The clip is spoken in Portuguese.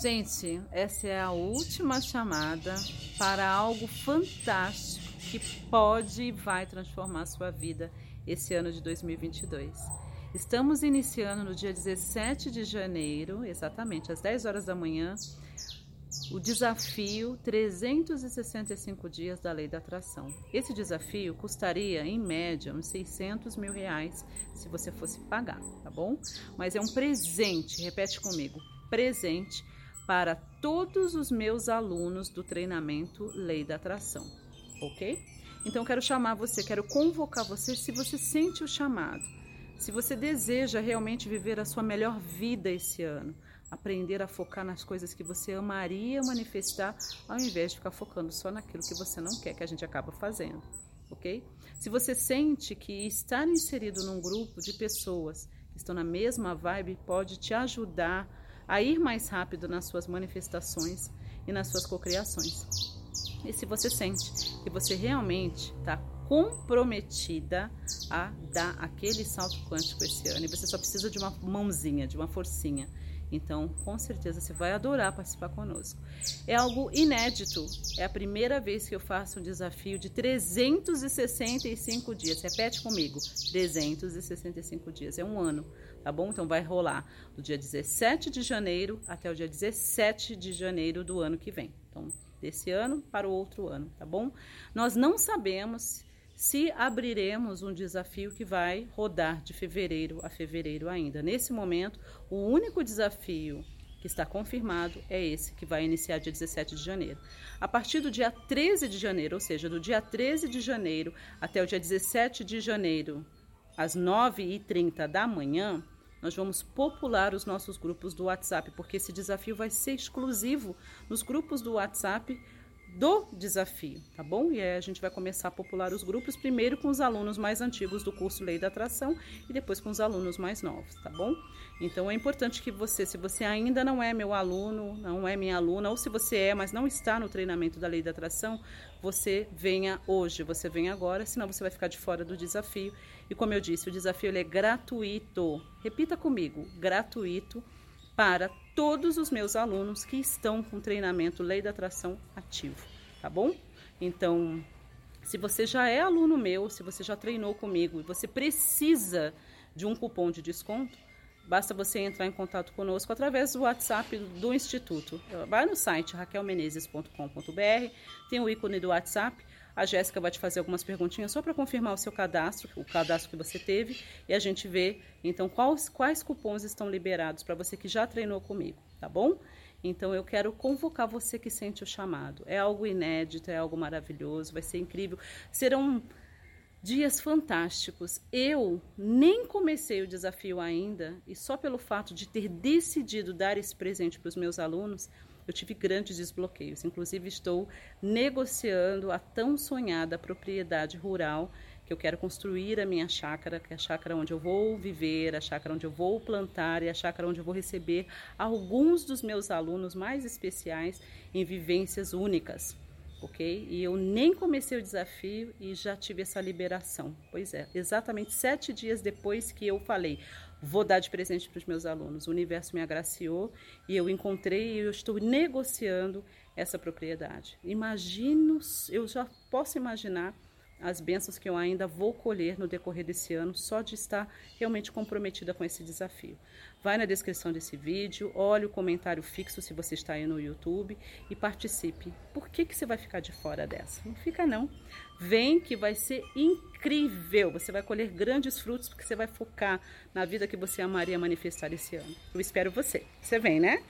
Gente, essa é a última chamada para algo fantástico que pode e vai transformar sua vida esse ano de 2022. Estamos iniciando no dia 17 de janeiro, exatamente às 10 horas da manhã, o desafio 365 dias da lei da atração. Esse desafio custaria, em média, uns 600 mil reais se você fosse pagar, tá bom? Mas é um presente, repete comigo, presente para todos os meus alunos do treinamento Lei da Atração, ok? Então quero chamar você, quero convocar você se você sente o chamado, se você deseja realmente viver a sua melhor vida esse ano, aprender a focar nas coisas que você amaria manifestar, ao invés de ficar focando só naquilo que você não quer, que a gente acaba fazendo, ok? Se você sente que estar inserido num grupo de pessoas que estão na mesma vibe pode te ajudar a ir mais rápido nas suas manifestações e nas suas cocriações. E se você sente que você realmente está comprometida a dar aquele salto quântico esse ano, e você só precisa de uma mãozinha, de uma forcinha. Então, com certeza você vai adorar participar conosco. É algo inédito. É a primeira vez que eu faço um desafio de 365 dias. Repete comigo: 365 dias. É um ano tá bom? Então vai rolar do dia 17 de janeiro até o dia 17 de janeiro do ano que vem. Então, desse ano para o outro ano, tá bom? Nós não sabemos se abriremos um desafio que vai rodar de fevereiro a fevereiro ainda. Nesse momento, o único desafio que está confirmado é esse, que vai iniciar dia 17 de janeiro. A partir do dia 13 de janeiro, ou seja, do dia 13 de janeiro até o dia 17 de janeiro às 9h30 da manhã, nós vamos popular os nossos grupos do WhatsApp, porque esse desafio vai ser exclusivo nos grupos do WhatsApp do desafio, tá bom? E aí a gente vai começar a popular os grupos, primeiro com os alunos mais antigos do curso Lei da Atração e depois com os alunos mais novos, tá bom? Então é importante que você, se você ainda não é meu aluno, não é minha aluna, ou se você é, mas não está no treinamento da Lei da Atração, você venha hoje, você venha agora, senão você vai ficar de fora do desafio. E como eu disse, o desafio é gratuito. Repita comigo, gratuito para todos os meus alunos que estão com treinamento Lei da Atração ativo, tá bom? Então, se você já é aluno meu, se você já treinou comigo e você precisa de um cupom de desconto, basta você entrar em contato conosco através do WhatsApp do Instituto. Vai no site raquelmenezes.com.br, tem o ícone do WhatsApp, a Jéssica vai te fazer algumas perguntinhas só para confirmar o seu cadastro, o cadastro que você teve, e a gente vê então quais, quais cupons estão liberados para você que já treinou comigo, tá bom? Então eu quero convocar você que sente o chamado. É algo inédito, é algo maravilhoso, vai ser incrível. Serão dias fantásticos. Eu nem comecei o desafio ainda e só pelo fato de ter decidido dar esse presente para os meus alunos, eu tive grandes desbloqueios. Inclusive, estou negociando a tão sonhada propriedade rural que eu quero construir a minha chácara, que é a chácara onde eu vou viver, a chácara onde eu vou plantar e a chácara onde eu vou receber alguns dos meus alunos mais especiais em vivências únicas ok? E eu nem comecei o desafio e já tive essa liberação. Pois é, exatamente sete dias depois que eu falei, vou dar de presente para os meus alunos. O universo me agraciou e eu encontrei e eu estou negociando essa propriedade. Imagino, eu já posso imaginar as bênçãos que eu ainda vou colher no decorrer desse ano, só de estar realmente comprometida com esse desafio. Vai na descrição desse vídeo, olhe o comentário fixo se você está aí no YouTube e participe. Por que, que você vai ficar de fora dessa? Não fica não. Vem que vai ser incrível. Você vai colher grandes frutos porque você vai focar na vida que você amaria manifestar esse ano. Eu espero você. Você vem, né?